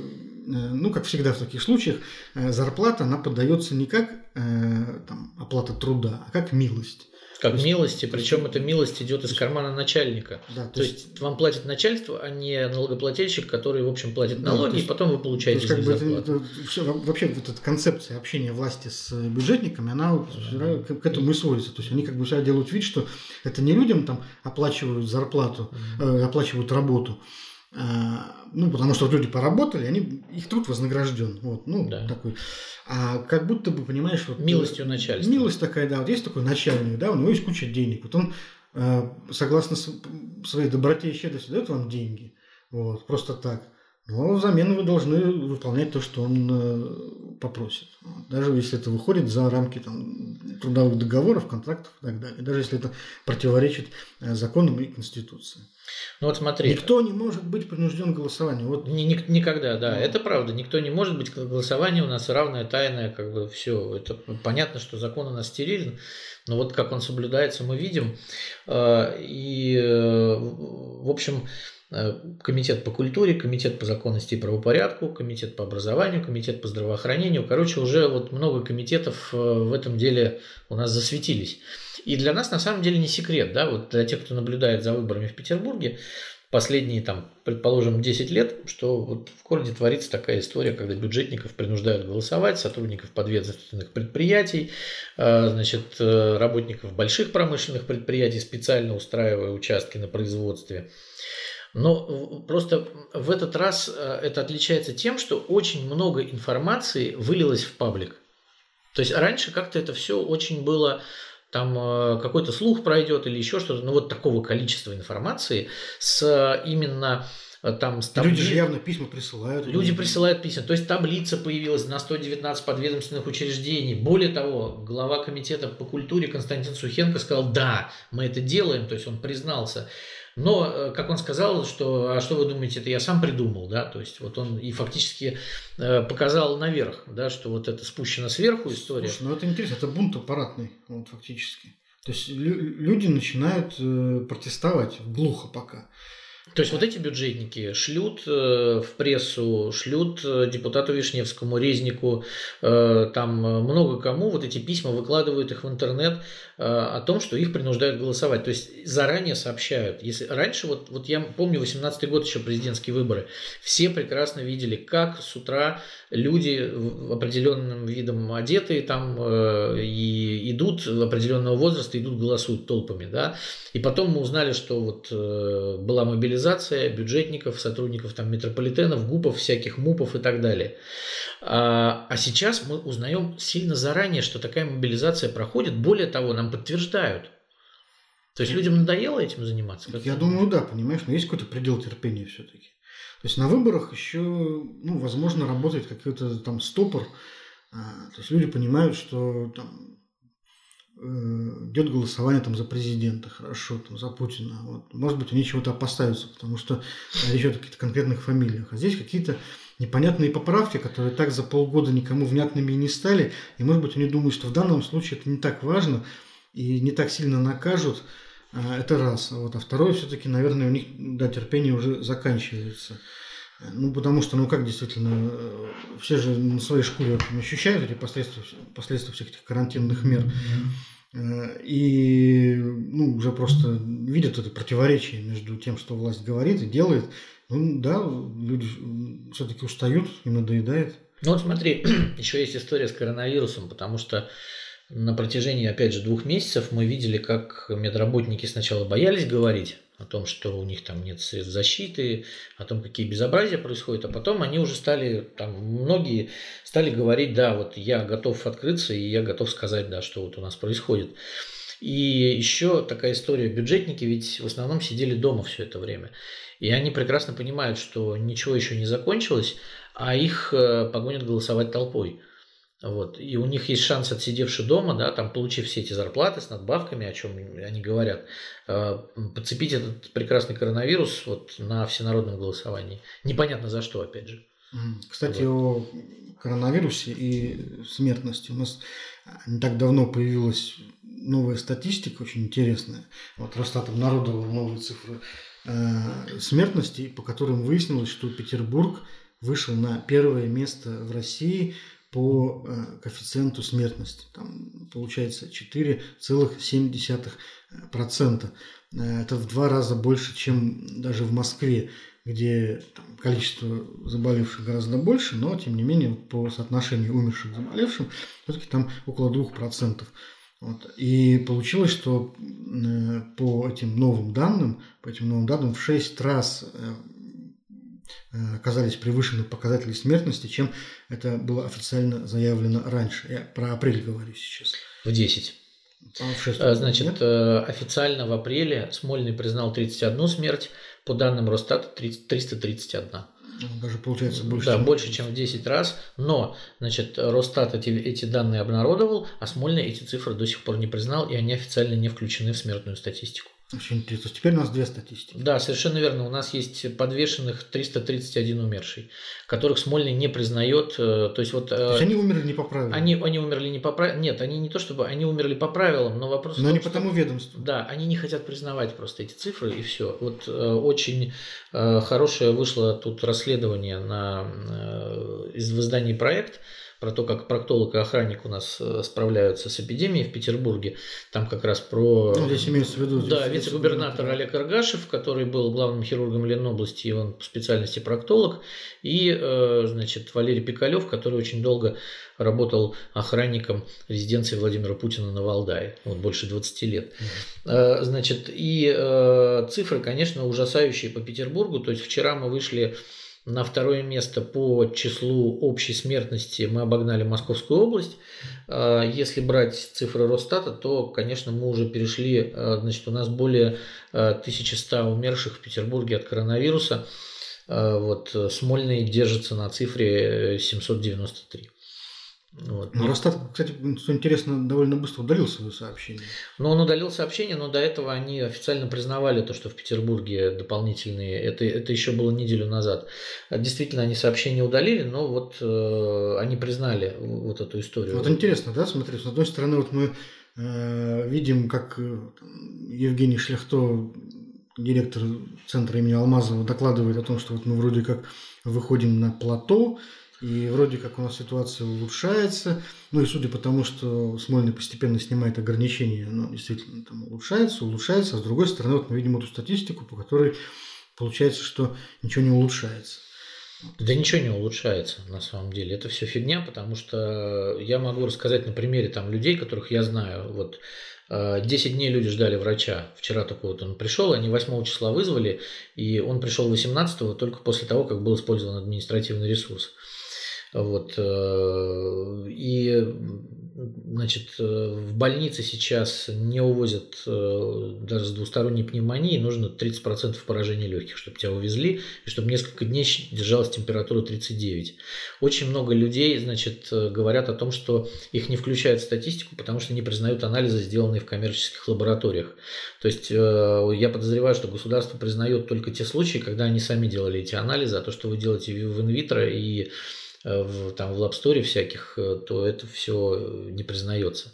ну, как всегда в таких случаях, э, зарплата, она подается не как там, оплата труда, а как милость. Как есть, милости, причем эта милость идет из кармана начальника. Да, то, то есть, есть вам платит начальство, а не налогоплательщик, который, в общем, платит налоги, да, есть, и потом вы получаете то есть, как бы это, это, все, Вообще вот эта концепция общения власти с бюджетниками, она вот да. к, к этому и сводится. То есть они как бы всегда делают вид, что это не людям там оплачивают зарплату, mm-hmm. э, оплачивают работу, ну, потому что люди поработали, они, их труд вознагражден. Вот, ну, да. такой. А как будто бы, понимаешь, вот... Милостью начальства. Милость такая, да. Вот есть такой начальник, да, у него есть куча денег. Вот он, а, согласно своей доброте и щедрости, дает вам деньги. Вот, просто так. Но взамен вы должны выполнять то, что он э, попросит. Даже если это выходит за рамки там, трудовых договоров, контрактов и так далее. Даже если это противоречит э, законам и Конституции. Ну вот смотри. Никто не может быть принужден к голосованию. Вот. Ни, ни, никогда, да, ну. это правда. Никто не может быть голосование у нас равное, тайное, как бы все. Это понятно, что закон у нас стерилен, но вот как он соблюдается, мы видим. А, и, э, в общем, э, Комитет по культуре, комитет по законности и правопорядку, комитет по образованию, комитет по здравоохранению. Короче, уже вот много комитетов э, в этом деле у нас засветились. И для нас на самом деле не секрет, да, вот для тех, кто наблюдает за выборами в Петербурге, последние, там, предположим, 10 лет, что вот в городе творится такая история, когда бюджетников принуждают голосовать, сотрудников подведомственных предприятий, а, значит, э, работников больших промышленных предприятий, специально устраивая участки на производстве. Но просто в этот раз э, это отличается тем, что очень много информации вылилось в паблик. То есть раньше как-то это все очень было там э, какой-то слух пройдет или еще что-то, ну вот такого количества информации с э, именно там табли... Люди же явно письма присылают. Люди присылают письма. То есть таблица появилась на 119 подведомственных учреждений. Более того, глава комитета по культуре Константин Сухенко сказал, да, мы это делаем, то есть он признался. Но, э, как он сказал, что, а что вы думаете, это я сам придумал, да, то есть вот он и фактически э, показал наверх, да, что вот это спущено сверху история. Слушай, ну это интересно, это бунт аппаратный, вот фактически. То есть люди начинают э, протестовать глухо пока. То есть вот эти бюджетники шлют э, в прессу, шлют э, депутату Вишневскому, Резнику, э, там много кому вот эти письма выкладывают их в интернет о том, что их принуждают голосовать. То есть заранее сообщают. Если раньше, вот, вот я помню 18 год еще президентские выборы, все прекрасно видели, как с утра люди определенным видом одетые там и идут определенного возраста, идут голосуют толпами, да. И потом мы узнали, что вот была мобилизация мобилизация бюджетников, сотрудников там, метрополитенов, ГУПов, всяких МУПов и так далее. А, а сейчас мы узнаем сильно заранее, что такая мобилизация проходит. Более того, нам подтверждают. То есть людям надоело этим заниматься? Я думаю, да, понимаешь, но есть какой-то предел терпения все-таки. То есть на выборах еще, ну, возможно, работает какой-то там стопор. А, то есть люди понимают, что там идет голосование там за президента, хорошо, там за Путина. Вот. Может быть, они чего-то опасаются, потому что речь идет о каких-то конкретных фамилиях. А здесь какие-то непонятные поправки, которые так за полгода никому внятными и не стали. И, может быть, они думают, что в данном случае это не так важно и не так сильно накажут. А, это раз. А, вот. а второе, все-таки, наверное, у них да, терпение уже заканчивается. Ну, потому что, ну как действительно, э, все же на своей шкуре ощущают эти последствия, последствия всех этих карантинных мер. Э, и ну, уже просто видят это противоречие между тем, что власть говорит и делает. Ну да, люди все-таки устают, им надоедает. Ну вот смотри, еще есть история с коронавирусом, потому что на протяжении, опять же, двух месяцев мы видели, как медработники сначала боялись говорить о том, что у них там нет средств защиты, о том, какие безобразия происходят, а потом они уже стали, там, многие стали говорить, да, вот я готов открыться, и я готов сказать, да, что вот у нас происходит. И еще такая история, бюджетники ведь в основном сидели дома все это время. И они прекрасно понимают, что ничего еще не закончилось, а их э, погонят голосовать толпой. Вот. И у них есть шанс, отсидевши дома, да, там, получив все эти зарплаты с надбавками, о чем они говорят, э, подцепить этот прекрасный коронавирус вот, на всенародном голосовании. Непонятно за что, опять же. Кстати, вот. о коронавирусе и смертности. У нас не так давно появилась новая статистика, очень интересная. Вот Росстатом народовал новые цифры э, смертности, по которым выяснилось, что Петербург вышел на первое место в России – по э, коэффициенту смертности. Там получается 4,7%. Э, это в два раза больше, чем даже в Москве, где там, количество заболевших гораздо больше, но тем не менее по соотношению умерших к заболевшим все-таки там около 2%. Вот. И получилось, что э, по этим новым данным, по этим новым данным в 6 раз оказались превышены показатели смертности, чем это было официально заявлено раньше. Я про апрель говорю сейчас. В 10. А, в 6, Значит, нет? Э, официально в апреле Смольный признал 31 смерть, по данным Росстата 331. Ну, даже получается больше. Да, чем больше, чем в 10 раз. Но, значит, Росстат эти, эти данные обнародовал, а Смольный эти цифры до сих пор не признал, и они официально не включены в смертную статистику. Очень интересно. Теперь у нас две статистики. Да, совершенно верно. У нас есть подвешенных 331 умерший, которых Смольный не признает. Э, то есть, вот, то есть они умерли не по правилам? Они, они умерли не по правилам. Нет, они не то чтобы... Они умерли по правилам, но вопрос... Но том, не по тому ведомству. Да, они не хотят признавать просто эти цифры, и все. Вот э, очень э, хорошее вышло тут расследование на, э, в издании «Проект», про то, как проктолог и охранник у нас э, справляются с эпидемией в Петербурге. Там как раз про... Ну, здесь имеется в виду... Да, вице-губернатор Олег Аргашев, который был главным хирургом Ленобласти, и он по специальности проктолог. И, э, значит, Валерий Пикалев, который очень долго работал охранником резиденции Владимира Путина на Валдае, вот больше 20 лет. Mm-hmm. Значит, и цифры, конечно, ужасающие по Петербургу. То есть вчера мы вышли на второе место по числу общей смертности мы обогнали Московскую область. А, если брать цифры Росстата, то, конечно, мы уже перешли, а, значит, у нас более 1100 а, умерших в Петербурге от коронавируса. Вот Смольный держится на цифре 793. Вот. Ну, Росстат, кстати, что интересно, довольно быстро удалил свое сообщение. Ну, он удалил сообщение, но до этого они официально признавали то, что в Петербурге дополнительные, это, это еще было неделю назад. Действительно, они сообщение удалили, но вот э, они признали вот эту историю. Вот интересно, да, смотри, с одной стороны, вот мы э, видим, как э, Евгений Шляхто директор центра имени Алмазова докладывает о том, что вот мы вроде как выходим на плато, и вроде как у нас ситуация улучшается. Ну и судя по тому, что Смольный постепенно снимает ограничения, ну, действительно там улучшается, улучшается. А с другой стороны, вот мы видим эту статистику, по которой получается, что ничего не улучшается. Да ничего не улучшается на самом деле. Это все фигня, потому что я могу рассказать на примере там людей, которых я знаю. Вот 10 э, дней люди ждали врача. Вчера такой вот он пришел, они 8 числа вызвали, и он пришел 18 только после того, как был использован административный ресурс. Вот. Э, и значит, э, в больнице сейчас не увозят э, даже с двусторонней пневмонией, нужно 30% поражения легких, чтобы тебя увезли, и чтобы несколько дней держалась температура 39. Очень много людей, значит, говорят о том, что их не включают в статистику, потому что не признают анализы, сделанные в коммерческих лабораториях. То есть я подозреваю, что государство признает только те случаи, когда они сами делали эти анализы, а то, что вы делаете в инвитро и в, там, в лабсторе всяких, э, то это все э, не признается.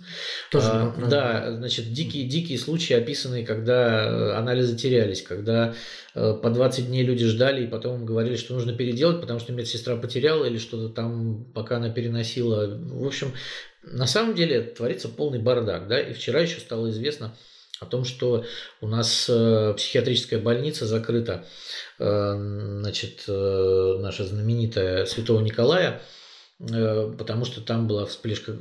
Тоже а, да, значит, дикие, дикие случаи описанные, когда анализы терялись, когда по 20 дней люди ждали, и потом говорили, что нужно переделать, потому что медсестра потеряла или что-то там, пока она переносила. В общем, на самом деле творится полный бардак, да, и вчера еще стало известно о том, что у нас психиатрическая больница закрыта Э, значит, э, наша знаменитая Святого Николая, э, потому что там была вспышка,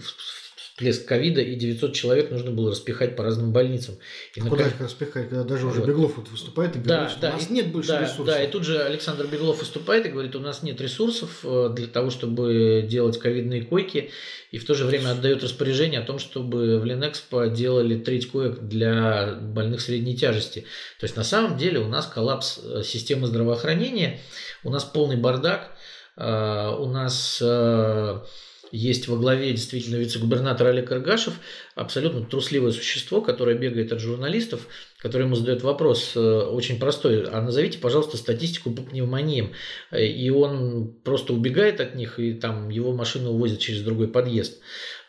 всплеск ковида, и 900 человек нужно было распихать по разным больницам. И куда их распихать, когда даже уже вот. Беглов вот выступает и говорит, да, что да, у нас и, нет больше да, ресурсов. Да, и тут же Александр Беглов выступает и говорит, у нас нет ресурсов для того, чтобы делать ковидные койки, и в то же время отдает распоряжение о том, чтобы в Ленэкспо делали треть коек для больных средней тяжести. То есть на самом деле у нас коллапс э, системы здравоохранения, у нас полный бардак, э, у нас э, есть во главе действительно вице-губернатор Олег Аргашев, абсолютно трусливое существо, которое бегает от журналистов, которое ему задает вопрос э, очень простой, а назовите, пожалуйста, статистику по пневмониям. И он просто убегает от них, и там его машину увозят через другой подъезд.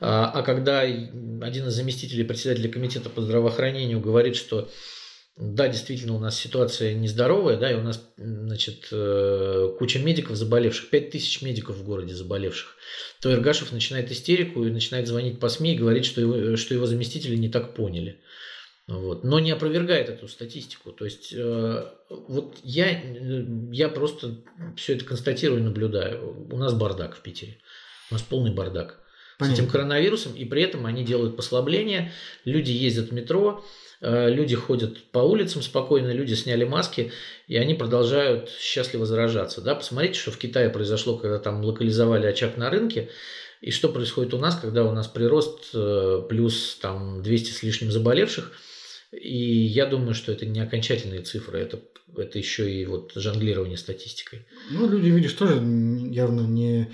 А, а когда один из заместителей председателя комитета по здравоохранению говорит, что да, действительно, у нас ситуация нездоровая, да, и у нас, значит, э, куча медиков заболевших, 5000 медиков в городе заболевших, то Иргашев начинает истерику и начинает звонить по СМИ и говорить, что его, что его заместители не так поняли. Вот. Но не опровергает эту статистику. То есть, э, вот я, я просто все это констатирую и наблюдаю. У нас бардак в Питере. У нас полный бардак. Понятно. С этим коронавирусом, и при этом они делают послабления, люди ездят в метро, Э, люди ходят по улицам спокойно, люди сняли маски, и они продолжают счастливо заражаться. Да? Посмотрите, что в Китае произошло, когда там локализовали очаг на рынке, и что происходит у нас, когда у нас прирост э, плюс там 200 с лишним заболевших. И я думаю, что это не окончательные цифры, это, это еще и вот жонглирование статистикой. Ну, люди, видишь, тоже явно не Э,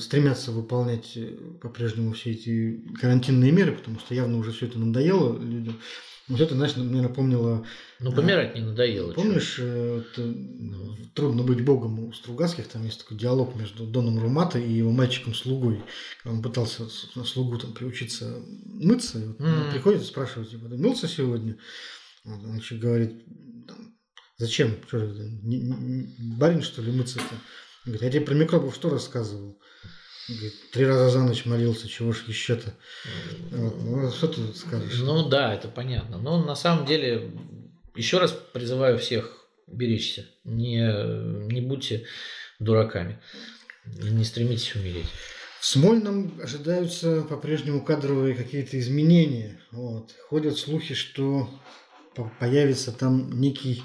стремятся выполнять э, по-прежнему все эти карантинные меры, потому что явно уже все это надоело людям. Вот это, знаешь, мне напомнило... Ну, помирать не надоело. Помнишь, это, ну. «Трудно быть богом» у Стругацких, там есть такой диалог между Доном Румата и его мальчиком-слугой. Он пытался на слугу там приучиться мыться, и вот mm. приходит и спрашивает, типа, ты мылся сегодня? Вот, он еще говорит, зачем? Что, барин, что ли, мыться-то? Говорит, я тебе про микробов что рассказывал? Говорит, три раза за ночь молился, чего ж еще-то? Ну, что ты скажешь? Ну да, это понятно. Но на самом деле, еще раз призываю всех беречься. Не, не будьте дураками. И не стремитесь умереть. В Смольном ожидаются по-прежнему кадровые какие-то изменения. Вот. Ходят слухи, что появится там некий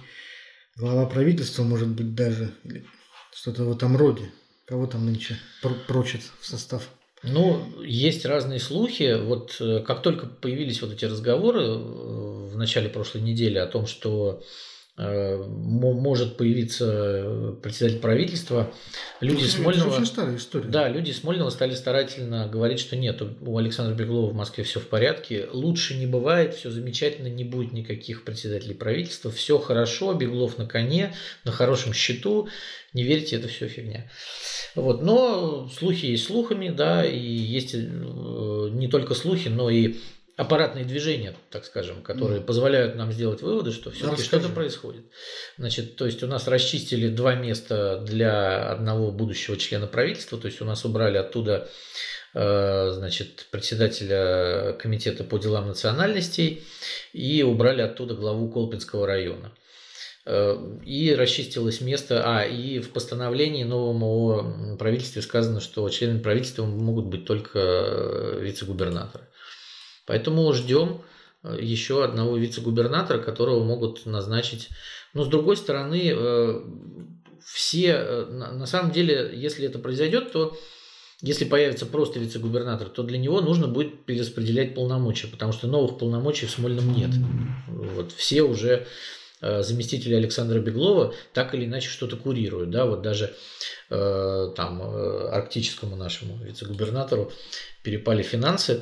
глава правительства, может быть, даже, что-то в этом роде. Кого там нынче прочат в состав? Ну, есть разные слухи. Вот э, как только появились вот эти разговоры э, в начале прошлой недели о том, что может появиться э, председатель правительства. Люди это Смольного... старая история. Да, люди Смольного стали старательно говорить, что нет, у Александра Беглова в Москве все в порядке, лучше не бывает, все замечательно, не будет никаких председателей правительства, все хорошо, Беглов на коне, на хорошем счету, не верьте, это все фигня. Вот. Но слухи есть слухами, да, и есть э, не только слухи, но и аппаратные движения, так скажем, которые mm. позволяют нам сделать выводы, что все-таки что-то происходит. Значит, то есть у нас расчистили два места для одного будущего члена правительства, то есть у нас убрали оттуда э, значит, председателя комитета по делам национальностей и убрали оттуда главу Колпинского района. Э, и расчистилось место, а, и в постановлении новом о правительстве сказано, что членами правительства могут быть только э, вице-губернаторы. Поэтому ждем э, еще одного вице-губернатора, которого могут назначить. Но с другой стороны, э, все, э, на самом деле, если это произойдет, то если появится просто вице-губернатор, то для него нужно будет перераспределять полномочия, потому что новых полномочий в Смольном нет. Вот все уже заместители Александра Беглова так или иначе что-то курируют. Да? Вот даже э, там арктическому нашему вице-губернатору перепали финансы,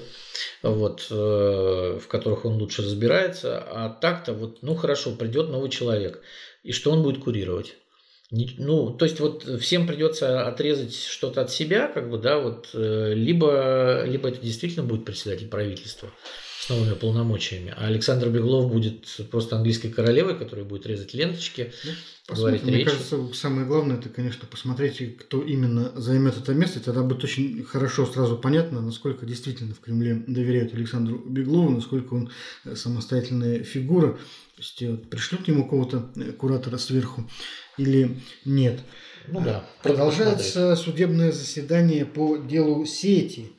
вот, э, в которых он лучше разбирается. А так-то вот, ну хорошо, придет новый человек. И что он будет курировать? Ну, то есть вот всем придется отрезать что-то от себя, как бы, да, вот, э, либо, либо это действительно будет председатель правительства, с новыми полномочиями. А Александр Беглов будет просто английской королевой, которая будет резать ленточки, ну, говорить Мне речь. кажется, самое главное, это, конечно, посмотреть, кто именно займет это место. Тогда будет очень хорошо сразу понятно, насколько действительно в Кремле доверяют Александру Беглову, насколько он э, самостоятельная фигура. То есть вот, пришлют к нему кого-то э, куратора сверху или нет. Ну да. Продолжается судебное заседание по делу сети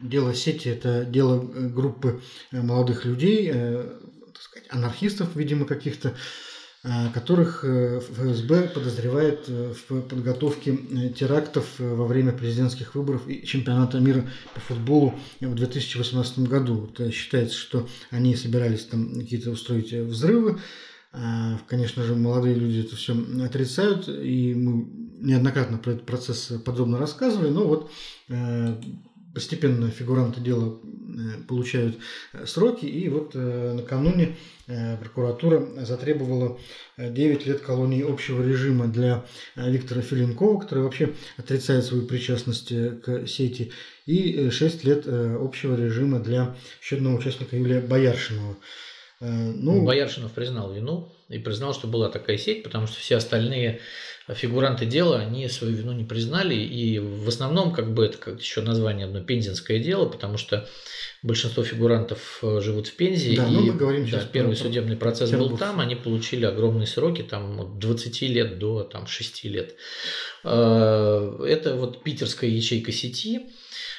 Дело сети – это дело э, группы э, молодых людей, э, так сказать, анархистов, видимо, каких-то, которых ФСБ подозревает в подготовке терактов во время президентских выборов и чемпионата мира по футболу в 2018 году. Это считается, что они собирались там какие-то устроить взрывы. Конечно же, молодые люди это все отрицают, и мы неоднократно про этот процесс подробно рассказывали, но вот постепенно фигуранты дела э, получают э, сроки, и вот э, накануне прокуратура затребовала 9 лет колонии общего режима для Виктора Филинкова, который вообще отрицает свою причастность к сети, и 6 лет общего режима для еще одного участника Юлия Бояршинова. Ну, Бояршинов признал вину и признал, что была такая сеть, потому что все остальные фигуранты дела, они свою вину не признали, и в основном, как бы, это как еще название одно, пензенское дело, потому что большинство фигурантов э, живут в Пензе, да, и мы говорим да, первый про судебный процесс был там, они получили огромные сроки, там от 20 лет до там, 6 лет. Э, это вот питерская ячейка сети,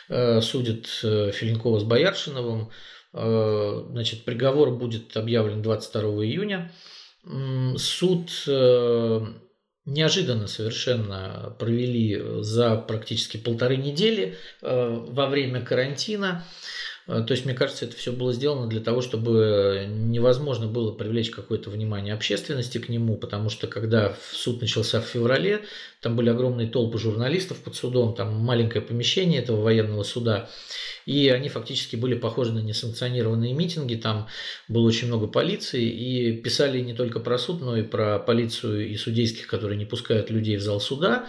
э, судит Филинкова с Бояршиновым, Значит, приговор будет объявлен 22 июня. Суд неожиданно совершенно провели за практически полторы недели э, во время карантина. Э, то есть, мне кажется, это все было сделано для того, чтобы невозможно было привлечь какое-то внимание общественности к нему, потому что когда суд начался в феврале, там были огромные толпы журналистов под судом, там маленькое помещение этого военного суда, и они фактически были похожи на несанкционированные митинги, там было очень много полиции, и писали не только про суд, но и про полицию и судейских, которые не пускают людей в зал суда,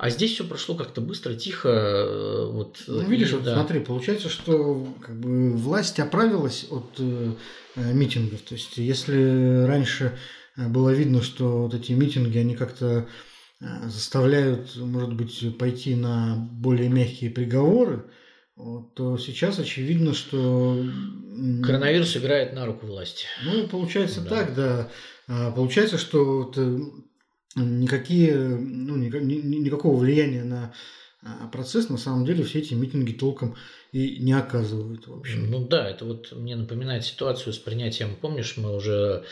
а здесь все прошло как-то быстро, тихо. Э, вот, ну, видишь, и, вот да. смотри, получается, что как бы, власть оправилась от э, э, митингов. То есть, если раньше э, было видно, что вот эти митинги, они как-то заставляют, может быть, пойти на более мягкие приговоры, то сейчас очевидно, что... Коронавирус играет на руку власти. Ну, получается да. так, да. А, получается, что вот никакие, ну, никакого влияния на а, процесс на самом деле все эти митинги толком и не оказывают вообще. Ну да, это вот мне напоминает ситуацию с принятием, помнишь, мы уже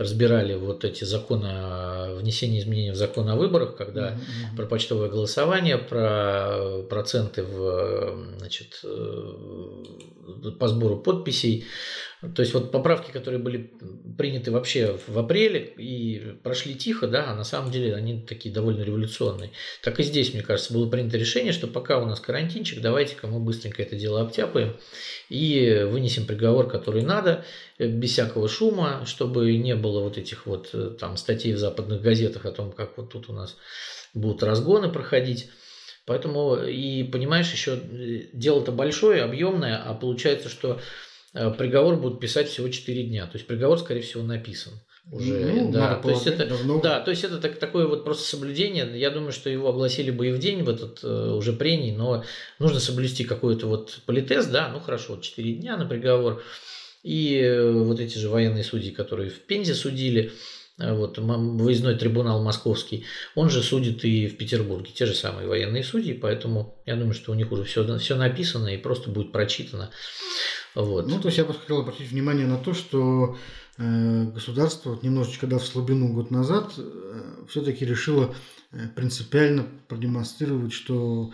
разбирали вот эти законы, внесение изменений в закон о выборах, когда mm-hmm. про почтовое голосование, про проценты в, значит, э, по сбору подписей. То есть вот поправки, которые были приняты вообще в апреле и прошли тихо, да, а на самом деле они такие довольно революционные. Так и здесь, мне кажется, было принято решение, что пока у нас карантинчик, давайте-ка мы быстренько это дело обтяпаем и вынесем приговор, который надо, без всякого шума, чтобы не было вот этих вот э, там статей в западных газетах о том, как вот тут у нас будут разгоны проходить. Поэтому и понимаешь, еще э, дело-то большое, объемное, а получается, что приговор будут писать всего 4 дня. То есть приговор, скорее всего, написан уже. Ну, да. то есть это, давно. да, то есть это так, такое вот просто соблюдение. Я думаю, что его огласили бы и в день в этот э, уже прений, но нужно соблюсти какой-то вот политез, да, ну хорошо, 4 дня на приговор. И э, вот эти же военные судьи, которые в Пензе судили, э, вот выездной трибунал московский, он же судит и в Петербурге, те же самые военные судьи, поэтому я думаю, что у них уже все, все написано и просто будет прочитано. Вот. Ну, то есть я бы хотел обратить внимание на то, что э, государство вот немножечко дав слабину год назад, э, все-таки решило э, принципиально продемонстрировать, что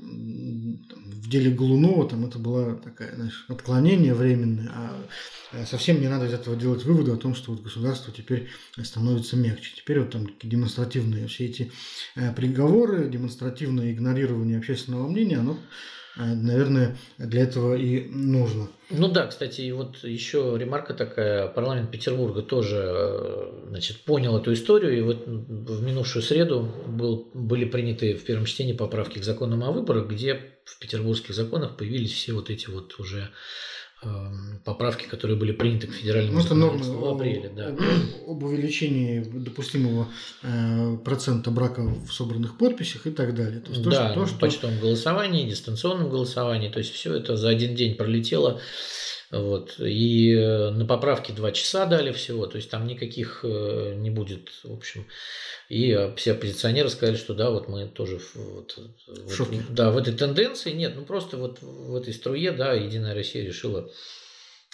в деле Голунова там это было такое знаешь, отклонение временное, а э, совсем не надо из этого делать выводы о том, что вот государство теперь становится мягче. Теперь вот там демонстративные все эти э, приговоры, демонстративное игнорирование общественного мнения, оно наверное, для этого и нужно. Ну да, кстати, и вот еще ремарка такая, парламент Петербурга тоже значит, понял эту историю, и вот в минувшую среду был, были приняты в первом чтении поправки к законам о выборах, где в петербургских законах появились все вот эти вот уже поправки, которые были приняты к федеральному ну, законодательству в апреле. Об, да. об увеличении допустимого э, процента брака в собранных подписях и так далее. То есть, да, то, что... почтовом голосовании, дистанционном голосовании, то есть все это за один день пролетело. Вот. И э, на поправке два часа дали всего, то есть там никаких э, не будет, в общем. И э, все оппозиционеры сказали, что да, вот мы тоже вот, вот, да, в этой тенденции, нет, ну просто вот в этой струе, да, Единая Россия решила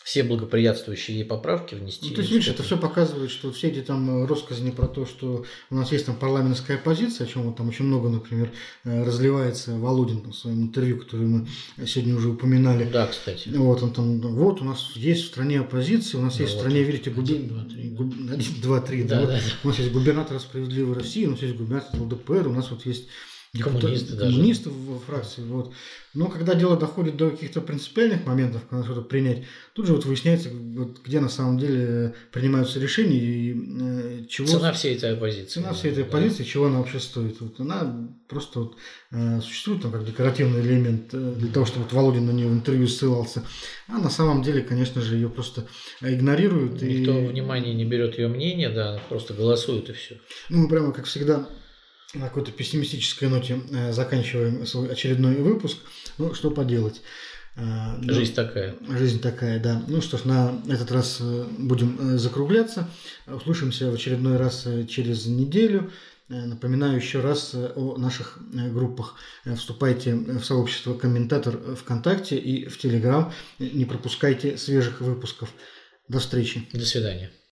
все благоприятствующие ей поправки внести. Ну, то есть, видишь, это все показывает, что все эти там россказни про то, что у нас есть там парламентская оппозиция, о чем вот там очень много, например, э, разливается Володин там, в своем интервью, которое мы сегодня уже упоминали. Да, кстати. Вот он там, вот у нас есть в стране оппозиция, у нас ну, есть вот. в стране, видите, губи... один, два, три, губ... один, два, три, да, да, да. у нас есть губернатор справедливой России, у нас есть губернатор ЛДПР, у нас вот есть коммунисты, депутат, коммунисты во фракции. Вот. Но когда дело доходит до каких-то принципиальных моментов, когда что-то принять, тут же вот выясняется, вот, где на самом деле принимаются решения и э, чего... Цена всей этой оппозиции. Цена всей этой оппозиции, да. чего она вообще стоит. Вот она просто вот, э, существует там как декоративный элемент э, для того, чтобы вот Володин на нее в интервью ссылался. А на самом деле, конечно же, ее просто игнорируют. Никто и... внимания не берет ее мнение, да, просто голосуют и все. Ну, мы прямо, как всегда, на какой-то пессимистической ноте э, заканчиваем свой очередной выпуск. Ну, что поделать. Э, жизнь ну, такая. Жизнь такая, да. Ну что ж, на этот раз э, будем закругляться. Услышимся в очередной раз через неделю. Напоминаю еще раз о наших группах. Вступайте в сообщество комментатор ВКонтакте и в Телеграм. Не пропускайте свежих выпусков. До встречи. До свидания.